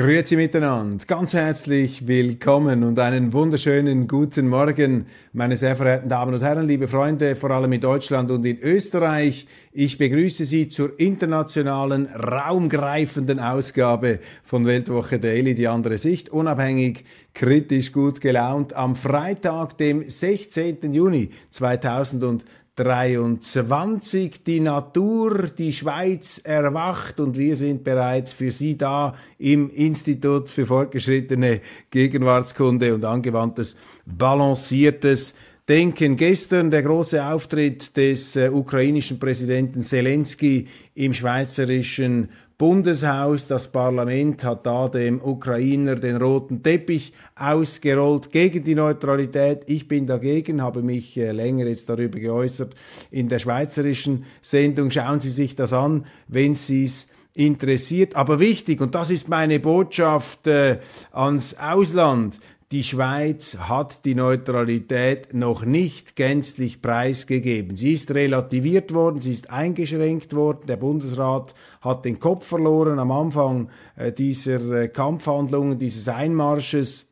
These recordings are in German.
Grüezi miteinander, ganz herzlich willkommen und einen wunderschönen guten Morgen, meine sehr verehrten Damen und Herren, liebe Freunde, vor allem in Deutschland und in Österreich. Ich begrüße Sie zur internationalen, raumgreifenden Ausgabe von Weltwoche Daily, die andere Sicht, unabhängig, kritisch, gut gelaunt, am Freitag, dem 16. Juni 2020. 23. Die Natur, die Schweiz erwacht und wir sind bereits für Sie da im Institut für fortgeschrittene Gegenwartskunde und angewandtes balanciertes Denken. Gestern der große Auftritt des äh, ukrainischen Präsidenten Zelensky im schweizerischen Bundeshaus, das Parlament hat da dem Ukrainer den roten Teppich ausgerollt gegen die Neutralität. Ich bin dagegen, habe mich äh, länger jetzt darüber geäußert in der schweizerischen Sendung. Schauen Sie sich das an, wenn Sie es interessiert. Aber wichtig, und das ist meine Botschaft äh, ans Ausland, die Schweiz hat die Neutralität noch nicht gänzlich preisgegeben. Sie ist relativiert worden, sie ist eingeschränkt worden. Der Bundesrat hat den Kopf verloren am Anfang äh, dieser äh, Kampfhandlungen, dieses Einmarsches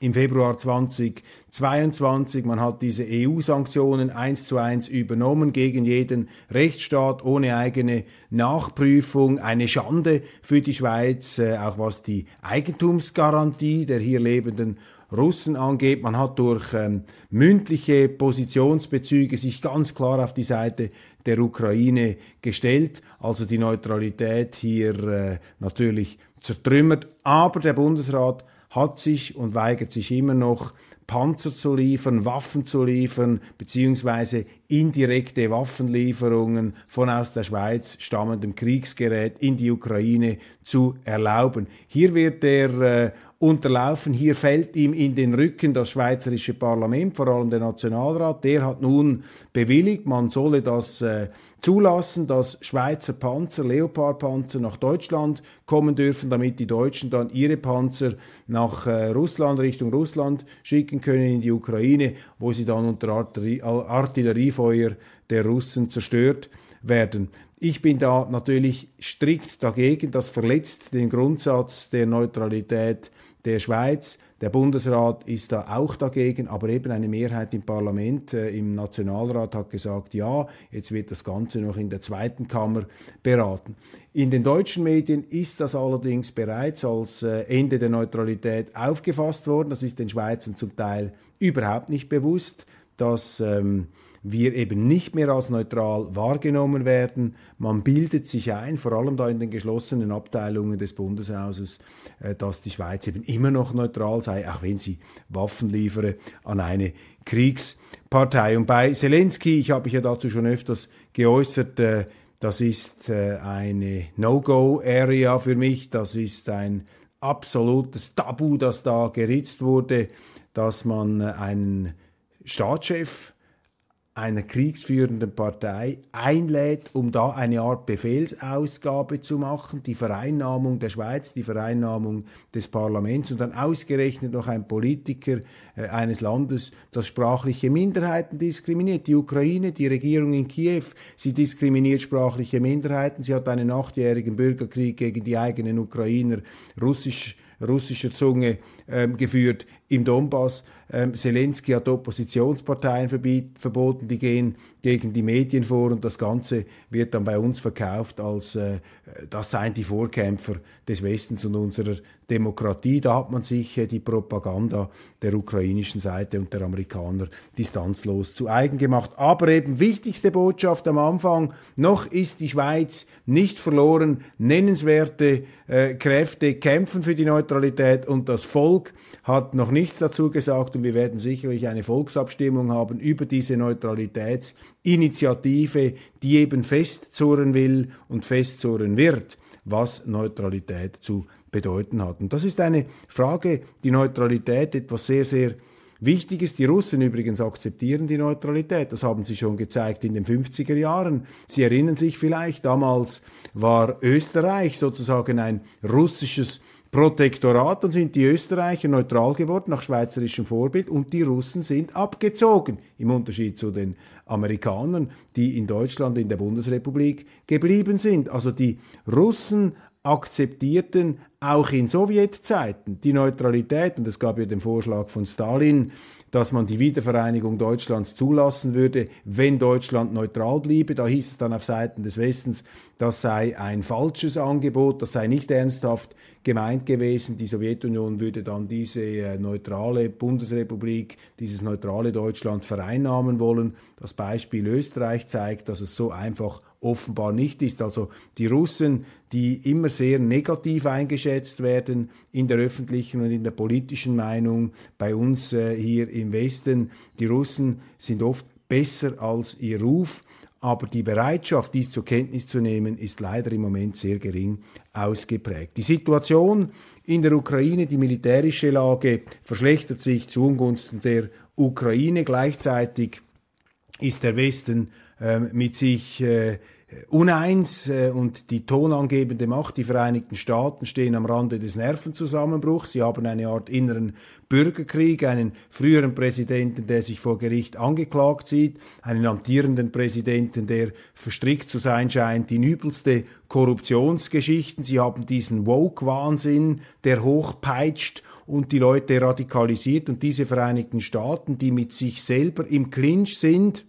im Februar 2022. Man hat diese EU-Sanktionen eins zu eins übernommen gegen jeden Rechtsstaat ohne eigene Nachprüfung. Eine Schande für die Schweiz, äh, auch was die Eigentumsgarantie der hier lebenden Russen angeht. Man hat durch ähm, mündliche Positionsbezüge sich ganz klar auf die Seite der Ukraine gestellt, also die Neutralität hier äh, natürlich zertrümmert. Aber der Bundesrat hat sich und weigert sich immer noch, Panzer zu liefern, Waffen zu liefern, beziehungsweise indirekte Waffenlieferungen von aus der Schweiz stammendem Kriegsgerät in die Ukraine zu erlauben. Hier wird er äh, unterlaufen. Hier fällt ihm in den Rücken das schweizerische Parlament, vor allem der Nationalrat. Der hat nun bewilligt, man solle das äh, zulassen, dass Schweizer Panzer, Leopardpanzer nach Deutschland kommen dürfen, damit die Deutschen dann ihre Panzer nach äh, Russland, Richtung Russland schicken können in die Ukraine, wo sie dann unter Artillerie, Artilleriefeuer der Russen zerstört werden. Ich bin da natürlich strikt dagegen. Das verletzt den Grundsatz der Neutralität der Schweiz. Der Bundesrat ist da auch dagegen, aber eben eine Mehrheit im Parlament, äh, im Nationalrat hat gesagt, ja, jetzt wird das Ganze noch in der zweiten Kammer beraten. In den deutschen Medien ist das allerdings bereits als äh, Ende der Neutralität aufgefasst worden. Das ist den Schweizern zum Teil überhaupt nicht bewusst, dass ähm, wir eben nicht mehr als neutral wahrgenommen werden. Man bildet sich ein, vor allem da in den geschlossenen Abteilungen des Bundeshauses, äh, dass die Schweiz eben immer noch neutral sei, auch wenn sie Waffen liefere an eine Kriegspartei. Und bei Zelensky, ich habe mich ja dazu schon öfters geäußert, äh, das ist äh, eine No-Go-Area für mich, das ist ein absolutes Tabu, das da geritzt wurde, dass man einen Staatschef einer kriegsführenden Partei einlädt, um da eine Art Befehlsausgabe zu machen, die Vereinnahmung der Schweiz, die Vereinnahmung des Parlaments und dann ausgerechnet noch ein Politiker äh, eines Landes, das sprachliche Minderheiten diskriminiert. Die Ukraine, die Regierung in Kiew, sie diskriminiert sprachliche Minderheiten. Sie hat einen achtjährigen Bürgerkrieg gegen die eigenen Ukrainer, russisch russischer Zunge ähm, geführt im Donbass. Ähm, Zelensky hat Oppositionsparteien verboten, die gehen gegen die Medien vor und das Ganze wird dann bei uns verkauft als äh, das seien die Vorkämpfer des Westens und unserer Demokratie. Da hat man sich äh, die Propaganda der ukrainischen Seite und der Amerikaner distanzlos zu eigen gemacht. Aber eben wichtigste Botschaft am Anfang, noch ist die Schweiz nicht verloren. Nennenswerte äh, Kräfte kämpfen für die Neutralität und das Volk hat noch nichts dazu gesagt und wir werden sicherlich eine Volksabstimmung haben über diese Neutralitätsinitiative, die eben festzurren will und festzurren wird, was Neutralität zu bedeuten hat. Und das ist eine Frage, die Neutralität etwas sehr, sehr Wichtiges, Die Russen übrigens akzeptieren die Neutralität. Das haben sie schon gezeigt in den 50er Jahren. Sie erinnern sich vielleicht, damals war Österreich sozusagen ein russisches Protektorat und sind die Österreicher neutral geworden nach schweizerischem Vorbild und die Russen sind abgezogen, im Unterschied zu den Amerikanern, die in Deutschland, in der Bundesrepublik geblieben sind. Also die Russen akzeptierten auch in Sowjetzeiten die Neutralität, und es gab ja den Vorschlag von Stalin, dass man die Wiedervereinigung Deutschlands zulassen würde, wenn Deutschland neutral bliebe. Da hieß es dann auf Seiten des Westens, das sei ein falsches Angebot, das sei nicht ernsthaft gemeint gewesen. Die Sowjetunion würde dann diese äh, neutrale Bundesrepublik, dieses neutrale Deutschland vereinnahmen wollen. Das Beispiel Österreich zeigt, dass es so einfach offenbar nicht ist. Also die Russen, die immer sehr negativ eingeschätzt werden in der öffentlichen und in der politischen Meinung bei uns äh, hier im Westen, die Russen sind oft besser als ihr Ruf. Aber die Bereitschaft, dies zur Kenntnis zu nehmen, ist leider im Moment sehr gering ausgeprägt. Die Situation in der Ukraine, die militärische Lage verschlechtert sich zu Ungunsten der Ukraine. Gleichzeitig ist der Westen äh, mit sich äh, uneins äh, und die tonangebende Macht, die Vereinigten Staaten, stehen am Rande des Nervenzusammenbruchs. Sie haben eine Art inneren Bürgerkrieg, einen früheren Präsidenten, der sich vor Gericht angeklagt sieht, einen amtierenden Präsidenten, der verstrickt zu sein scheint in übelste Korruptionsgeschichten. Sie haben diesen Woke-Wahnsinn, der hochpeitscht und die Leute radikalisiert und diese Vereinigten Staaten, die mit sich selber im Clinch sind,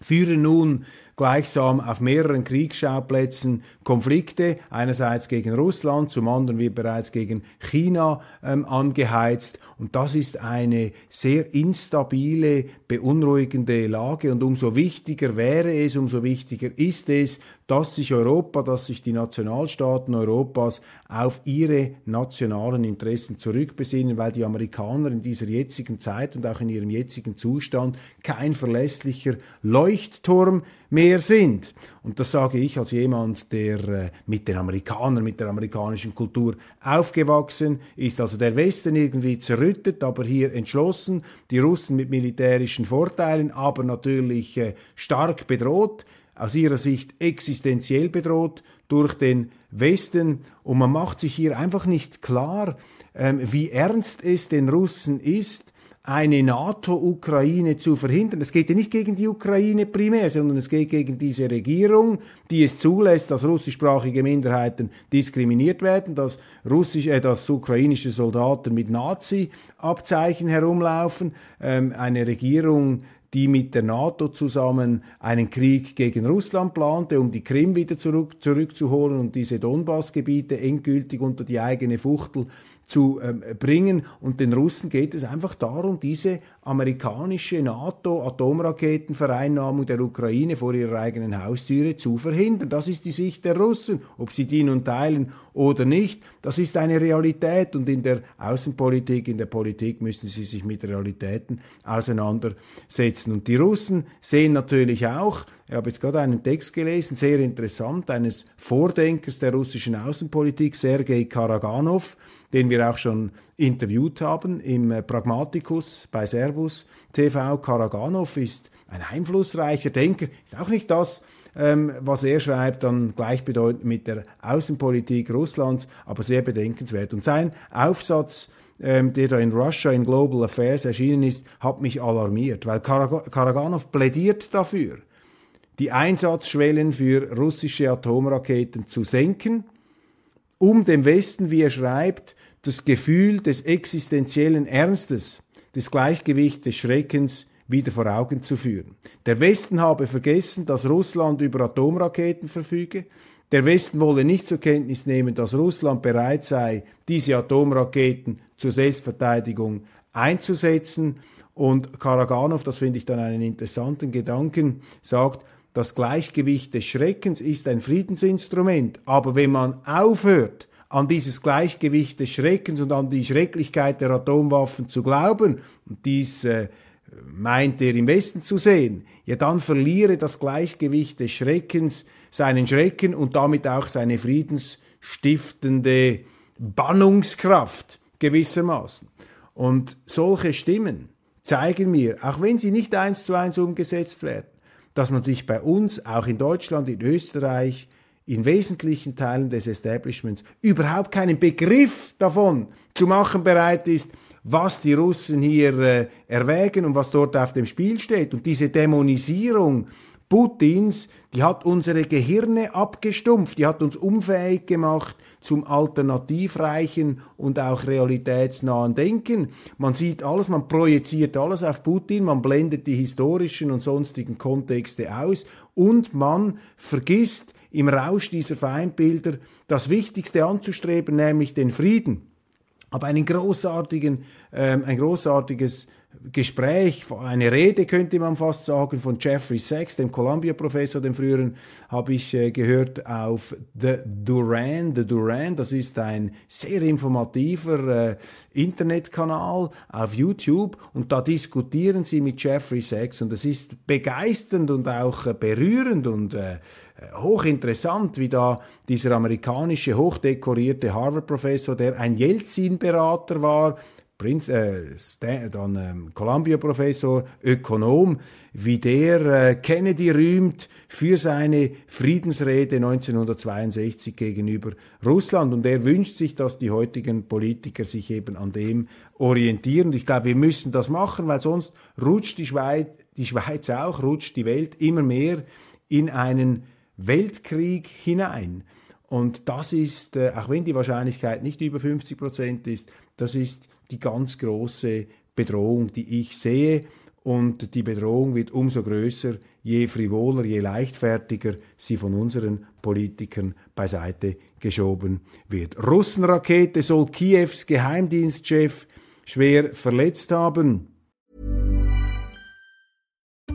führen nun gleichsam auf mehreren Kriegsschauplätzen Konflikte, einerseits gegen Russland, zum anderen wird bereits gegen China ähm, angeheizt. Und das ist eine sehr instabile, beunruhigende Lage. Und umso wichtiger wäre es, umso wichtiger ist es, dass sich Europa, dass sich die Nationalstaaten Europas auf ihre nationalen Interessen zurückbesinnen, weil die Amerikaner in dieser jetzigen Zeit und auch in ihrem jetzigen Zustand kein verlässlicher Leuchtturm mehr sind. Und das sage ich als jemand, der äh, mit den Amerikanern, mit der amerikanischen Kultur aufgewachsen ist. Also der Westen irgendwie zerrüttet, aber hier entschlossen. Die Russen mit militärischen Vorteilen, aber natürlich äh, stark bedroht aus ihrer Sicht existenziell bedroht durch den Westen. Und man macht sich hier einfach nicht klar, ähm, wie ernst es den Russen ist, eine NATO-Ukraine zu verhindern. Es geht ja nicht gegen die Ukraine primär, sondern es geht gegen diese Regierung, die es zulässt, dass russischsprachige Minderheiten diskriminiert werden, dass, russisch, äh, dass ukrainische Soldaten mit Nazi-Abzeichen herumlaufen, ähm, eine Regierung, die mit der NATO zusammen einen Krieg gegen Russland plante, um die Krim wieder zurück, zurückzuholen und diese Donbass-Gebiete endgültig unter die eigene Fuchtel zu ähm, bringen. Und den Russen geht es einfach darum, diese amerikanische NATO-Atomraketenvereinnahmung der Ukraine vor ihrer eigenen Haustüre zu verhindern. Das ist die Sicht der Russen. Ob sie die nun teilen oder nicht, das ist eine Realität. Und in der Außenpolitik, in der Politik müssen sie sich mit Realitäten auseinandersetzen. Und die Russen sehen natürlich auch, ich habe jetzt gerade einen Text gelesen, sehr interessant, eines Vordenkers der russischen Außenpolitik, Sergei Karaganov, den wir auch schon interviewt haben im äh, Pragmaticus bei Servus TV. Karaganov ist ein einflussreicher Denker, ist auch nicht das, ähm, was er schreibt, dann gleichbedeutend mit der Außenpolitik Russlands, aber sehr bedenkenswert. Und sein Aufsatz, ähm, der da in Russia in Global Affairs erschienen ist, hat mich alarmiert, weil Karaganov plädiert dafür, die Einsatzschwellen für russische Atomraketen zu senken, um dem Westen, wie er schreibt, das Gefühl des existenziellen Ernstes, des Gleichgewichts des Schreckens wieder vor Augen zu führen. Der Westen habe vergessen, dass Russland über Atomraketen verfüge. Der Westen wolle nicht zur Kenntnis nehmen, dass Russland bereit sei, diese Atomraketen zur Selbstverteidigung einzusetzen. Und Karaganov, das finde ich dann einen interessanten Gedanken, sagt, das Gleichgewicht des Schreckens ist ein Friedensinstrument. Aber wenn man aufhört, an dieses Gleichgewicht des Schreckens und an die Schrecklichkeit der Atomwaffen zu glauben, und dies äh, meint er im Westen zu sehen, ja dann verliere das Gleichgewicht des Schreckens seinen Schrecken und damit auch seine friedensstiftende Bannungskraft gewissermaßen. Und solche Stimmen zeigen mir, auch wenn sie nicht eins zu eins umgesetzt werden, dass man sich bei uns, auch in Deutschland, in Österreich, in wesentlichen Teilen des Establishments überhaupt keinen Begriff davon zu machen bereit ist, was die Russen hier äh, erwägen und was dort auf dem Spiel steht. Und diese Dämonisierung Putins, die hat unsere Gehirne abgestumpft, die hat uns unfähig gemacht zum alternativreichen und auch realitätsnahen Denken. Man sieht alles, man projiziert alles auf Putin, man blendet die historischen und sonstigen Kontexte aus und man vergisst im Rausch dieser Feindbilder das Wichtigste anzustreben, nämlich den Frieden. Aber einen großartigen, ähm, ein großartiges Gespräch, eine Rede könnte man fast sagen, von Jeffrey Sachs, dem Columbia-Professor, dem früheren, habe ich äh, gehört auf The Duran. The Duran, das ist ein sehr informativer äh, Internetkanal auf YouTube und da diskutieren sie mit Jeffrey Sachs und es ist begeisternd und auch äh, berührend und äh, hochinteressant, wie da dieser amerikanische hochdekorierte Harvard-Professor, der ein Jelzin-Berater war, Prinz, äh, dann ähm, Columbia-Professor, Ökonom, wie der äh, Kennedy rühmt für seine Friedensrede 1962 gegenüber Russland. Und er wünscht sich, dass die heutigen Politiker sich eben an dem orientieren. Ich glaube, wir müssen das machen, weil sonst rutscht die Schweiz, die Schweiz auch, rutscht die Welt immer mehr in einen Weltkrieg hinein. Und das ist, äh, auch wenn die Wahrscheinlichkeit nicht über 50 Prozent ist, das ist die ganz große Bedrohung, die ich sehe. Und die Bedrohung wird umso größer, je frivoler, je leichtfertiger sie von unseren Politikern beiseite geschoben wird. Russenrakete soll Kiews Geheimdienstchef schwer verletzt haben.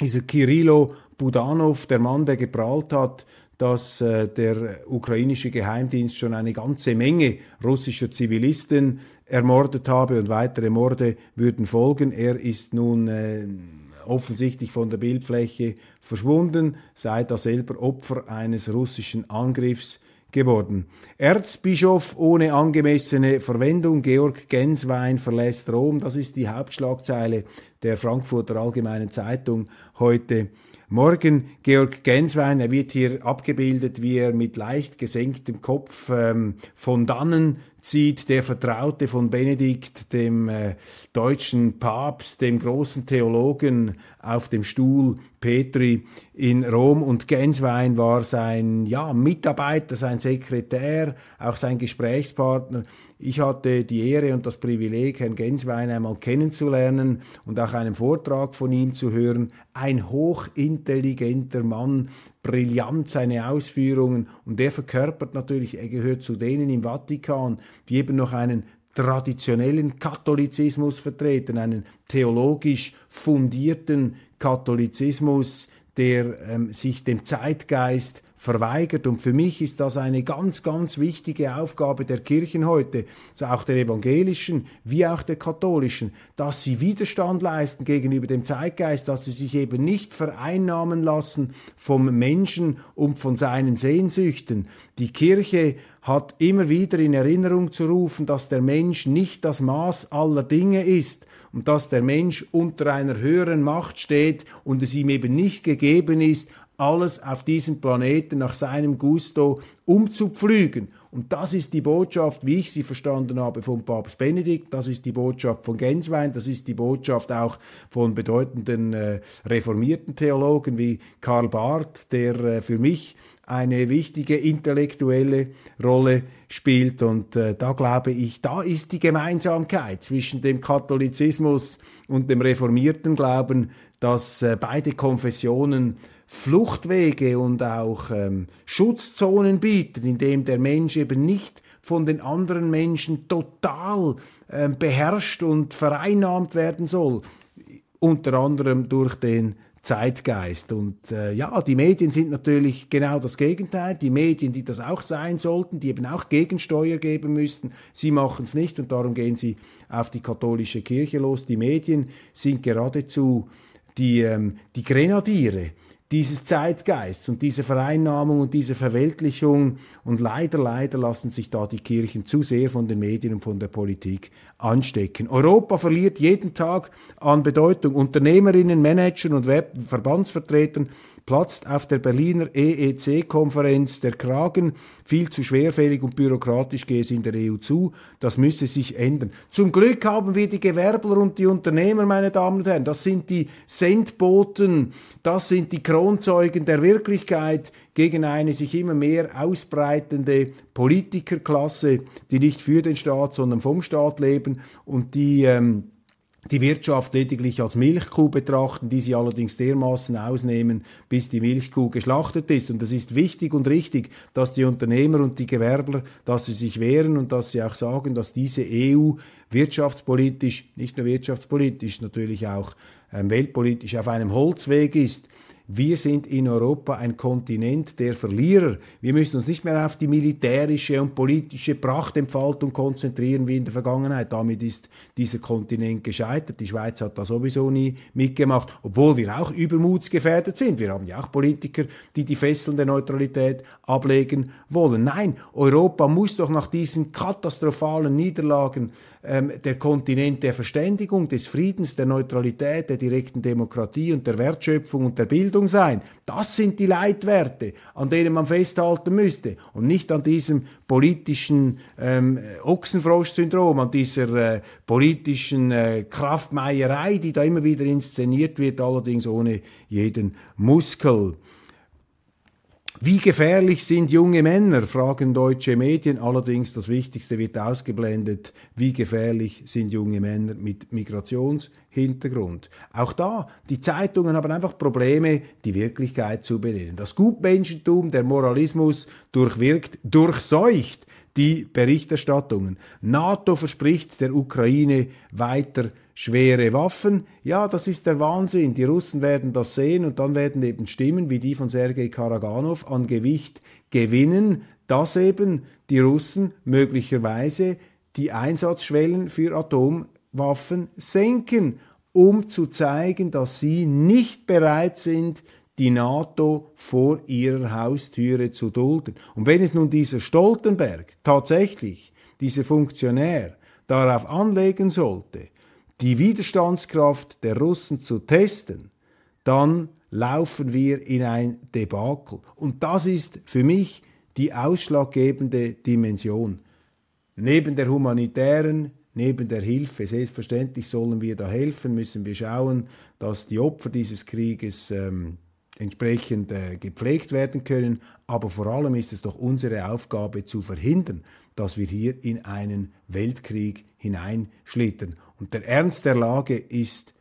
Dieser Kirilo Budanov, der Mann, der geprahlt hat, dass äh, der ukrainische Geheimdienst schon eine ganze Menge russischer Zivilisten ermordet habe und weitere Morde würden folgen. Er ist nun äh, offensichtlich von der Bildfläche verschwunden, sei da selber Opfer eines russischen Angriffs geworden. Erzbischof ohne angemessene Verwendung, Georg Genswein verlässt Rom, das ist die Hauptschlagzeile der Frankfurter Allgemeinen Zeitung heute Morgen Georg Genswein, er wird hier abgebildet, wie er mit leicht gesenktem Kopf ähm, von dannen zieht, der Vertraute von Benedikt, dem äh, deutschen Papst, dem großen Theologen auf dem Stuhl Petri in Rom und Genswein war sein ja, Mitarbeiter, sein Sekretär, auch sein Gesprächspartner. Ich hatte die Ehre und das Privileg, Herrn Genswein einmal kennenzulernen und auch einen Vortrag von ihm zu hören. Ein hochintelligenter Mann, brillant seine Ausführungen und der verkörpert natürlich, er gehört zu denen im Vatikan, die eben noch einen traditionellen Katholizismus vertreten, einen theologisch fundierten Katholizismus, der ähm, sich dem Zeitgeist verweigert. Und für mich ist das eine ganz, ganz wichtige Aufgabe der Kirchen heute, also auch der evangelischen wie auch der katholischen, dass sie Widerstand leisten gegenüber dem Zeitgeist, dass sie sich eben nicht vereinnahmen lassen vom Menschen und von seinen Sehnsüchten. Die Kirche hat immer wieder in Erinnerung zu rufen, dass der Mensch nicht das Maß aller Dinge ist und dass der Mensch unter einer höheren Macht steht und es ihm eben nicht gegeben ist, alles auf diesem Planeten nach seinem Gusto umzupflügen. Und das ist die Botschaft, wie ich sie verstanden habe, von Papst Benedikt, das ist die Botschaft von Genswein, das ist die Botschaft auch von bedeutenden äh, reformierten Theologen wie Karl Barth, der äh, für mich eine wichtige intellektuelle Rolle spielt. Und äh, da glaube ich, da ist die Gemeinsamkeit zwischen dem Katholizismus und dem reformierten Glauben, dass äh, beide Konfessionen Fluchtwege und auch ähm, Schutzzonen bieten, in dem der Mensch eben nicht von den anderen Menschen total ähm, beherrscht und vereinnahmt werden soll, unter anderem durch den Zeitgeist. Und äh, ja, die Medien sind natürlich genau das Gegenteil. Die Medien, die das auch sein sollten, die eben auch Gegensteuer geben müssten, sie machen es nicht und darum gehen sie auf die katholische Kirche los. Die Medien sind geradezu die, ähm, die Grenadiere dieses Zeitgeists und diese Vereinnahmung und diese Verweltlichung. Und leider, leider lassen sich da die Kirchen zu sehr von den Medien und von der Politik anstecken. Europa verliert jeden Tag an Bedeutung. Unternehmerinnen, Managern und Verbandsvertretern platzt auf der Berliner EEC-Konferenz der Kragen. Viel zu schwerfällig und bürokratisch gehe es in der EU zu. Das müsse sich ändern. Zum Glück haben wir die Gewerbler und die Unternehmer, meine Damen und Herren. Das sind die Sendboten, das sind die Kronzeugen der Wirklichkeit gegen eine sich immer mehr ausbreitende Politikerklasse, die nicht für den Staat, sondern vom Staat leben und die ähm, die Wirtschaft lediglich als Milchkuh betrachten, die sie allerdings dermaßen ausnehmen, bis die Milchkuh geschlachtet ist. Und es ist wichtig und richtig, dass die Unternehmer und die Gewerbler, dass sie sich wehren und dass sie auch sagen, dass diese EU wirtschaftspolitisch, nicht nur wirtschaftspolitisch, natürlich auch ähm, weltpolitisch auf einem Holzweg ist, wir sind in Europa ein Kontinent der Verlierer. Wir müssen uns nicht mehr auf die militärische und politische Prachtentfaltung konzentrieren wie in der Vergangenheit. Damit ist dieser Kontinent gescheitert. Die Schweiz hat da sowieso nie mitgemacht, obwohl wir auch übermutsgefährdet sind. Wir haben ja auch Politiker, die die Fesseln der Neutralität ablegen wollen. Nein, Europa muss doch nach diesen katastrophalen Niederlagen ähm, der Kontinent der Verständigung, des Friedens, der Neutralität, der direkten Demokratie und der Wertschöpfung und der Bildung sein. Das sind die Leitwerte, an denen man festhalten müsste und nicht an diesem politischen ähm, Ochsenfrosch-Syndrom, an dieser äh, politischen äh, Kraftmeierei, die da immer wieder inszeniert wird, allerdings ohne jeden Muskel. Wie gefährlich sind junge Männer, fragen deutsche Medien. Allerdings das Wichtigste wird ausgeblendet. Wie gefährlich sind junge Männer mit Migrationshintergrund? Auch da, die Zeitungen haben einfach Probleme, die Wirklichkeit zu benennen. Das Gutmenschentum, der Moralismus durchwirkt, durchseucht die Berichterstattungen. NATO verspricht der Ukraine weiter schwere Waffen. Ja, das ist der Wahnsinn. Die Russen werden das sehen und dann werden eben Stimmen wie die von Sergei Karaganov an Gewicht gewinnen, dass eben die Russen möglicherweise die Einsatzschwellen für Atomwaffen senken, um zu zeigen, dass sie nicht bereit sind, die NATO vor ihrer Haustüre zu dulden. Und wenn es nun dieser Stoltenberg tatsächlich, dieser Funktionär, darauf anlegen sollte, die Widerstandskraft der Russen zu testen, dann laufen wir in ein Debakel. Und das ist für mich die ausschlaggebende Dimension. Neben der humanitären, neben der Hilfe, selbstverständlich sollen wir da helfen, müssen wir schauen, dass die Opfer dieses Krieges ähm, entsprechend äh, gepflegt werden können. Aber vor allem ist es doch unsere Aufgabe zu verhindern, dass wir hier in einen Weltkrieg hineinschlittern. Und der Ernst der Lage ist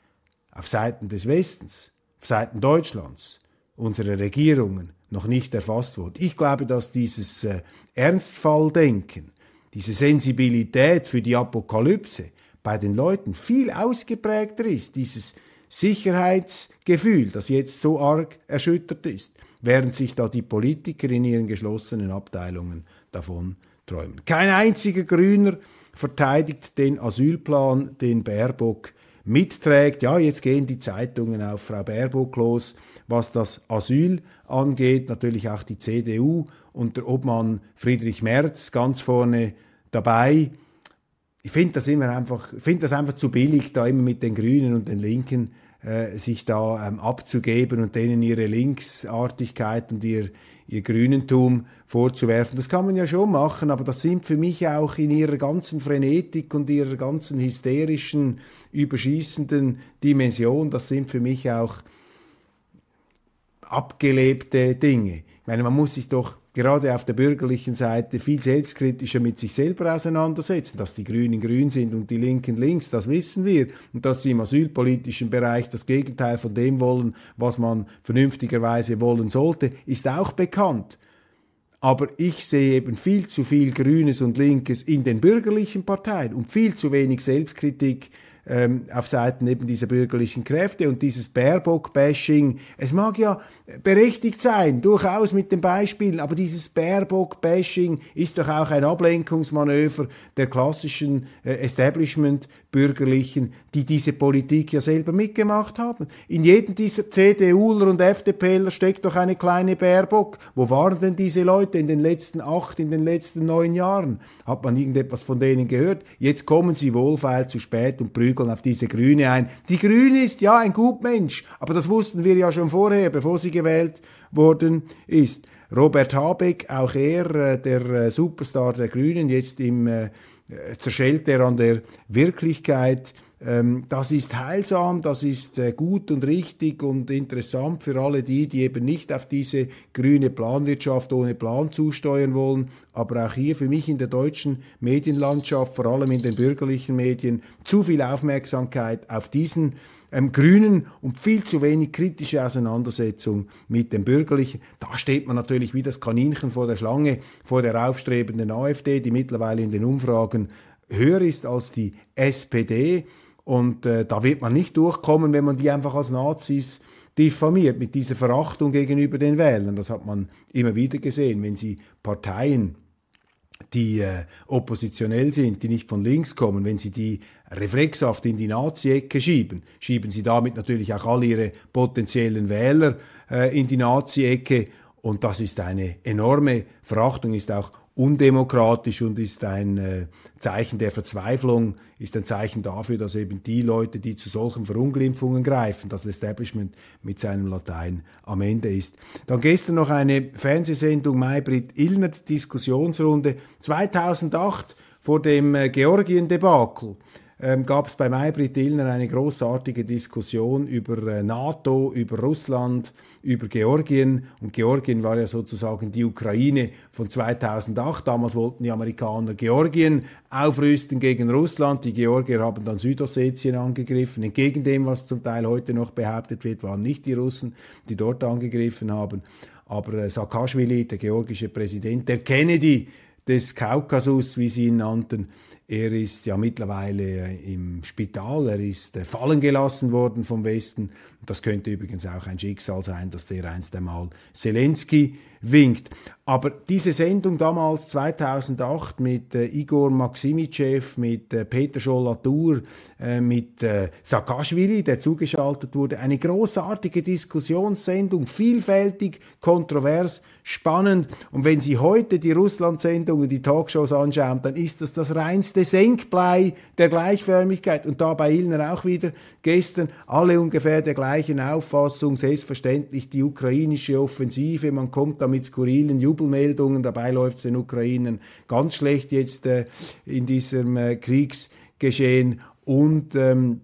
auf Seiten des Westens, auf Seiten Deutschlands, unserer Regierungen noch nicht erfasst worden. Ich glaube, dass dieses äh, Ernstfalldenken, diese Sensibilität für die Apokalypse bei den Leuten viel ausgeprägter ist, dieses Sicherheitsgefühl, das jetzt so arg erschüttert ist. während sich da die Politiker in ihren geschlossenen Abteilungen davon träumen. Kein einziger Grüner verteidigt den Asylplan, den Baerbock mitträgt. Ja, jetzt gehen die Zeitungen auf Frau Baerbock los, was das Asyl angeht. Natürlich auch die CDU und der Obmann Friedrich Merz ganz vorne dabei. Ich finde das immer einfach, finde das einfach zu billig, da immer mit den Grünen und den Linken äh, sich da ähm, abzugeben und denen ihre Linksartigkeit und ihr, ihr Grünentum vorzuwerfen. Das kann man ja schon machen, aber das sind für mich auch in ihrer ganzen Frenetik und ihrer ganzen hysterischen, überschießenden Dimension, das sind für mich auch abgelebte Dinge. Ich meine, man muss sich doch gerade auf der bürgerlichen Seite viel selbstkritischer mit sich selber auseinandersetzen. Dass die Grünen grün sind und die Linken links, das wissen wir. Und dass sie im asylpolitischen Bereich das Gegenteil von dem wollen, was man vernünftigerweise wollen sollte, ist auch bekannt. Aber ich sehe eben viel zu viel Grünes und Linkes in den bürgerlichen Parteien und viel zu wenig Selbstkritik ähm, auf Seiten eben dieser bürgerlichen Kräfte und dieses Baerbock-Bashing. Es mag ja berechtigt sein, durchaus mit den Beispielen, aber dieses Baerbock-Bashing ist doch auch ein Ablenkungsmanöver der klassischen äh, Establishment-Bürgerlichen, die diese Politik ja selber mitgemacht haben. In jedem dieser CDUler und FDPler steckt doch eine kleine Baerbock. Wo waren denn diese Leute in den letzten acht, in den letzten neun Jahren? Hat man irgendetwas von denen gehört? Jetzt kommen sie wohlfeil zu spät und prügeln auf diese Grüne ein. Die Grüne ist ja ein Gutmensch, aber das wussten wir ja schon vorher, bevor sie gewählt worden ist. Robert Habeck, auch er, äh, der äh, Superstar der Grünen, jetzt im äh, zerschellt er an der Wirklichkeit. Ähm, das ist heilsam, das ist gut und richtig und interessant für alle die, die eben nicht auf diese grüne Planwirtschaft ohne Plan zusteuern wollen. Aber auch hier für mich in der deutschen Medienlandschaft, vor allem in den bürgerlichen Medien, zu viel Aufmerksamkeit auf diesen ähm, Grünen und viel zu wenig kritische Auseinandersetzung mit dem Bürgerlichen. Da steht man natürlich wie das Kaninchen vor der Schlange, vor der aufstrebenden AfD, die mittlerweile in den Umfragen höher ist als die SPD. Und äh, da wird man nicht durchkommen, wenn man die einfach als Nazis diffamiert, mit dieser Verachtung gegenüber den Wählern. Das hat man immer wieder gesehen, wenn sie Parteien die äh, oppositionell sind, die nicht von links kommen, wenn sie die reflexhaft in die Nazi-Ecke schieben, schieben sie damit natürlich auch all ihre potenziellen Wähler äh, in die Nazi-Ecke und das ist eine enorme Verachtung, ist auch undemokratisch und ist ein äh, Zeichen der Verzweiflung, ist ein Zeichen dafür, dass eben die Leute, die zu solchen Verunglimpfungen greifen, das Establishment mit seinem Latein am Ende ist. Dann gestern noch eine Fernsehsendung Maybrit Illner, Diskussionsrunde 2008 vor dem äh, Georgien-Debakel ähm, gab es bei Maybrit Illner eine großartige Diskussion über äh, NATO, über Russland, über Georgien. Und Georgien war ja sozusagen die Ukraine von 2008. Damals wollten die Amerikaner Georgien aufrüsten gegen Russland. Die Georgier haben dann Südossetien angegriffen. Entgegen dem, was zum Teil heute noch behauptet wird, waren nicht die Russen, die dort angegriffen haben. Aber äh, Saakashvili, der georgische Präsident, der Kennedy des Kaukasus, wie sie ihn nannten, er ist ja mittlerweile äh, im Spital, er ist äh, fallen gelassen worden vom Westen. Das könnte übrigens auch ein Schicksal sein, dass der einst einmal Zelensky winkt. Aber diese Sendung damals 2008 mit äh, Igor Maximitschew, mit äh, Peter Scholl-Latour, äh, mit äh, Saakashvili, der zugeschaltet wurde, eine großartige Diskussionssendung, vielfältig, kontrovers, spannend. Und wenn Sie heute die Russland-Sendungen, die Talkshows anschauen, dann ist das das reinste Senkblei der Gleichförmigkeit. Und da bei Illner auch wieder gestern alle ungefähr der gleichen Auffassung, selbstverständlich die ukrainische Offensive, man kommt damit mit skurrilen Jubelmeldungen. Dabei läuft es den Ukrainern ganz schlecht jetzt äh, in diesem äh, Kriegsgeschehen. Und ähm,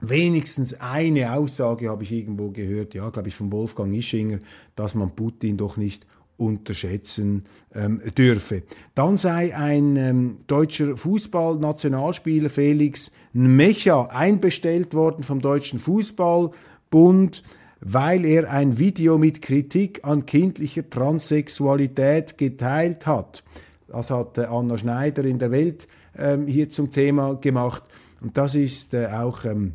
wenigstens eine Aussage habe ich irgendwo gehört, ja, glaube ich, von Wolfgang Ischinger, dass man Putin doch nicht unterschätzen ähm, dürfe. Dann sei ein ähm, deutscher Fußballnationalspieler Felix Mecha einbestellt worden vom Deutschen Fußballbund weil er ein Video mit Kritik an kindlicher Transsexualität geteilt hat. Das hat äh, Anna Schneider in der Welt ähm, hier zum Thema gemacht. Und das ist äh, auch ähm,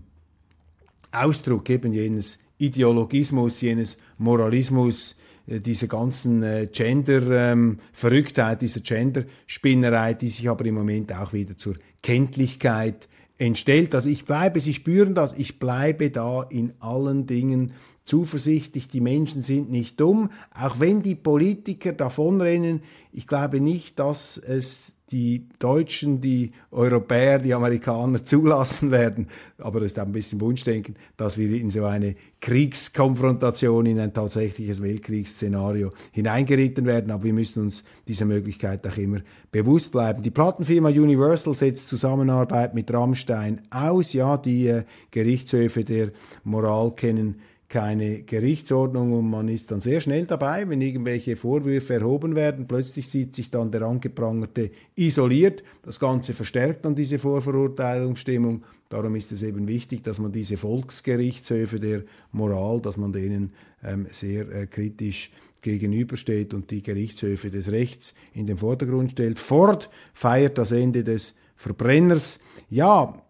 Ausdruck eben jenes Ideologismus, jenes Moralismus, äh, dieser ganzen äh, Gender-Verrücktheit, ähm, dieser Gender-Spinnerei, die sich aber im Moment auch wieder zur Kenntlichkeit entstellt. Also ich bleibe, Sie spüren das, ich bleibe da in allen Dingen zuversichtlich, die Menschen sind nicht dumm, auch wenn die Politiker davonrennen. Ich glaube nicht, dass es die Deutschen, die Europäer, die Amerikaner zulassen werden. Aber das ist auch ein bisschen Wunschdenken, dass wir in so eine Kriegskonfrontation, in ein tatsächliches Weltkriegsszenario hineingeritten werden. Aber wir müssen uns dieser Möglichkeit auch immer bewusst bleiben. Die Plattenfirma Universal setzt Zusammenarbeit mit Rammstein aus. Ja, die äh, Gerichtshöfe der Moral kennen keine Gerichtsordnung und man ist dann sehr schnell dabei, wenn irgendwelche Vorwürfe erhoben werden. Plötzlich sieht sich dann der Angeprangerte isoliert. Das Ganze verstärkt dann diese Vorverurteilungsstimmung. Darum ist es eben wichtig, dass man diese Volksgerichtshöfe der Moral, dass man denen ähm, sehr äh, kritisch gegenübersteht und die Gerichtshöfe des Rechts in den Vordergrund stellt. Ford feiert das Ende des Verbrenners. Ja,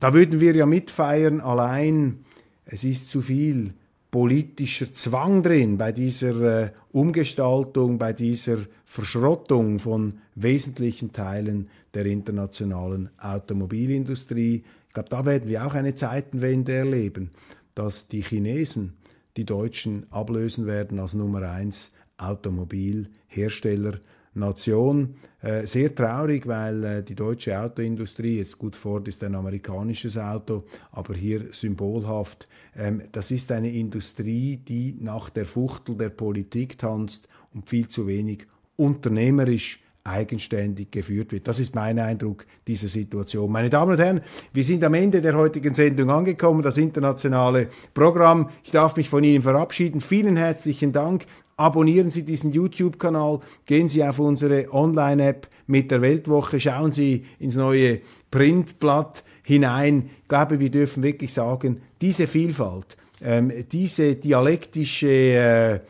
da würden wir ja mitfeiern, allein es ist zu viel politischer Zwang drin bei dieser äh, Umgestaltung, bei dieser Verschrottung von wesentlichen Teilen der internationalen Automobilindustrie. Ich glaube, da werden wir auch eine Zeitenwende erleben, dass die Chinesen die Deutschen ablösen werden als Nummer eins Automobilhersteller Nation. Äh, sehr traurig, weil äh, die deutsche Autoindustrie, jetzt gut Ford ist ein amerikanisches Auto, aber hier symbolhaft, ähm, das ist eine Industrie, die nach der Fuchtel der Politik tanzt und viel zu wenig unternehmerisch eigenständig geführt wird. Das ist mein Eindruck dieser Situation. Meine Damen und Herren, wir sind am Ende der heutigen Sendung angekommen, das internationale Programm. Ich darf mich von Ihnen verabschieden. Vielen herzlichen Dank. Abonnieren Sie diesen YouTube-Kanal, gehen Sie auf unsere Online-App mit der Weltwoche, schauen Sie ins neue Printblatt hinein. Ich glaube, wir dürfen wirklich sagen, diese Vielfalt, ähm, diese dialektische äh,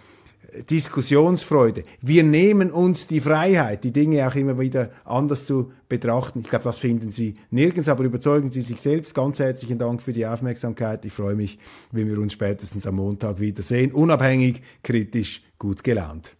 Diskussionsfreude. Wir nehmen uns die Freiheit, die Dinge auch immer wieder anders zu betrachten. Ich glaube, das finden Sie nirgends, aber überzeugen Sie sich selbst. Ganz herzlichen Dank für die Aufmerksamkeit. Ich freue mich, wenn wir uns spätestens am Montag wiedersehen. Unabhängig, kritisch, gut gelaunt.